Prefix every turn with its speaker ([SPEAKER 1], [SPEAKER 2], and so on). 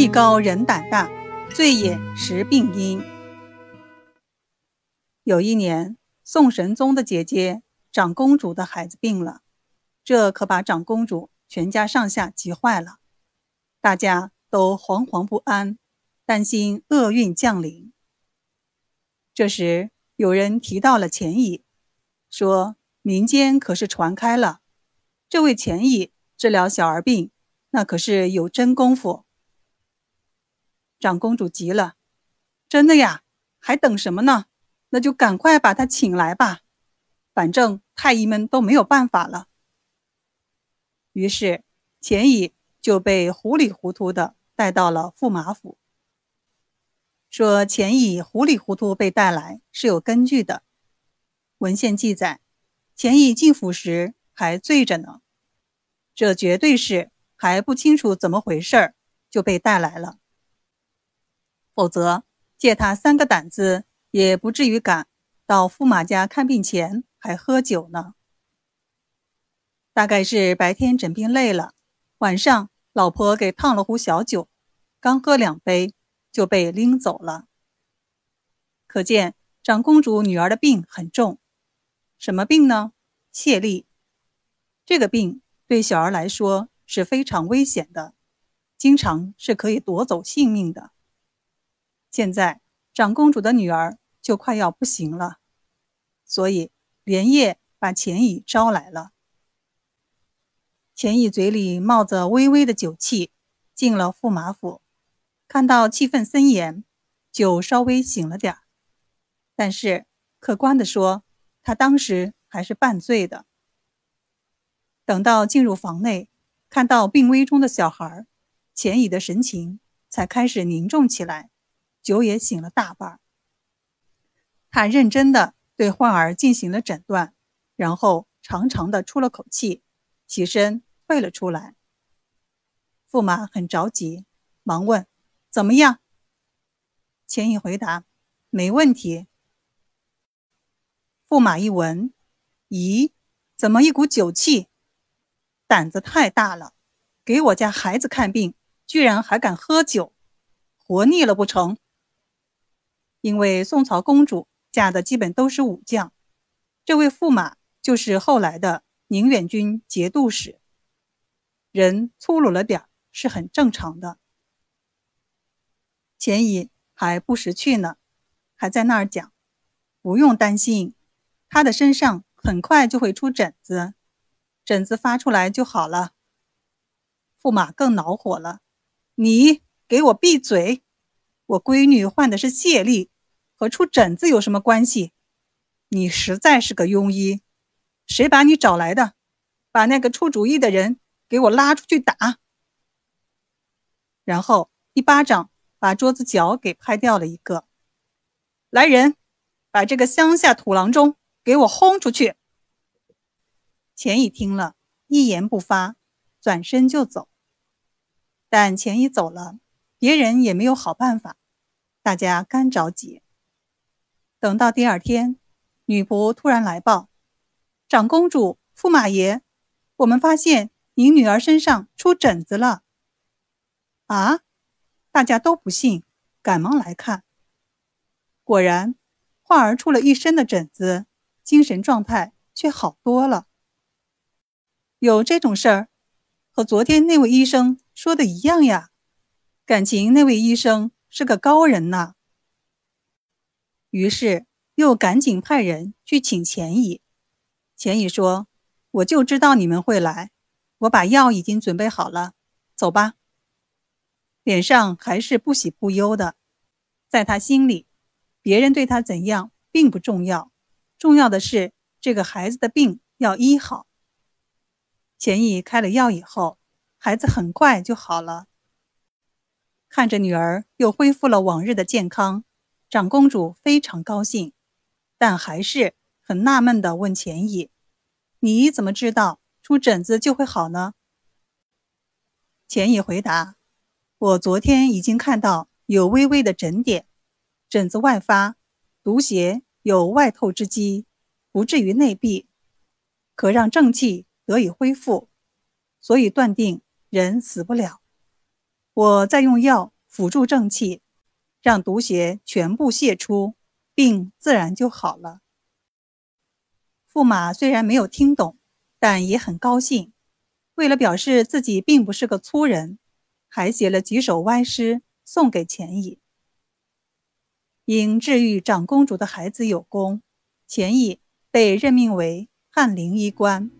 [SPEAKER 1] 艺高人胆大，醉眼识病因。有一年，宋神宗的姐姐长公主的孩子病了，这可把长公主全家上下急坏了，大家都惶惶不安，担心厄运降临。这时，有人提到了钱乙，说民间可是传开了，这位钱乙治疗小儿病，那可是有真功夫。长公主急了，真的呀？还等什么呢？那就赶快把他请来吧，反正太医们都没有办法了。于是钱乙就被糊里糊涂的带到了驸马府。说钱乙糊里糊涂被带来是有根据的，文献记载，钱乙进府时还醉着呢，这绝对是还不清楚怎么回事儿就被带来了。否则，借他三个胆子，也不至于敢到驸马家看病前还喝酒呢。大概是白天诊病累了，晚上老婆给烫了壶小酒，刚喝两杯就被拎走了。可见长公主女儿的病很重，什么病呢？泄痢。这个病对小儿来说是非常危险的，经常是可以夺走性命的。现在长公主的女儿就快要不行了，所以连夜把钱乙招来了。钱乙嘴里冒着微微的酒气，进了驸马府，看到气氛森严，就稍微醒了点儿。但是客观的说，他当时还是半醉的。等到进入房内，看到病危中的小孩，钱乙的神情才开始凝重起来。酒也醒了大半，他认真的对患儿进行了诊断，然后长长的出了口气，起身退了出来。驸马很着急，忙问：“怎么样？”钱乙回答：“没问题。”驸马一闻，咦，怎么一股酒气？胆子太大了，给我家孩子看病，居然还敢喝酒，活腻了不成？因为宋朝公主嫁的基本都是武将，这位驸马就是后来的宁远军节度使，人粗鲁了点是很正常的。钱乙还不识趣呢，还在那儿讲，不用担心，他的身上很快就会出疹子，疹子发出来就好了。驸马更恼火了，你给我闭嘴！我闺女患的是泄痢，和出疹子有什么关系？你实在是个庸医，谁把你找来的？把那个出主意的人给我拉出去打！然后一巴掌把桌子角给拍掉了一个。来人，把这个乡下土郎中给我轰出去！钱乙听了一言不发，转身就走。但钱乙走了。别人也没有好办法，大家干着急。等到第二天，女仆突然来报：“长公主、驸马爷，我们发现您女儿身上出疹子了。”啊！大家都不信，赶忙来看。果然，患儿出了一身的疹子，精神状态却好多了。有这种事儿，和昨天那位医生说的一样呀。感情那位医生是个高人呐，于是又赶紧派人去请钱乙。钱乙说：“我就知道你们会来，我把药已经准备好了，走吧。”脸上还是不喜不忧的，在他心里，别人对他怎样并不重要，重要的是这个孩子的病要医好。钱乙开了药以后，孩子很快就好了。看着女儿又恢复了往日的健康，长公主非常高兴，但还是很纳闷地问钱乙：“你怎么知道出疹子就会好呢？”钱乙回答：“我昨天已经看到有微微的疹点，疹子外发，毒邪有外透之机，不至于内闭，可让正气得以恢复，所以断定人死不了。”我再用药辅助正气，让毒邪全部泄出，病自然就好了。驸马虽然没有听懂，但也很高兴。为了表示自己并不是个粗人，还写了几首歪诗送给钱乙。因治愈长公主的孩子有功，钱乙被任命为翰林医官。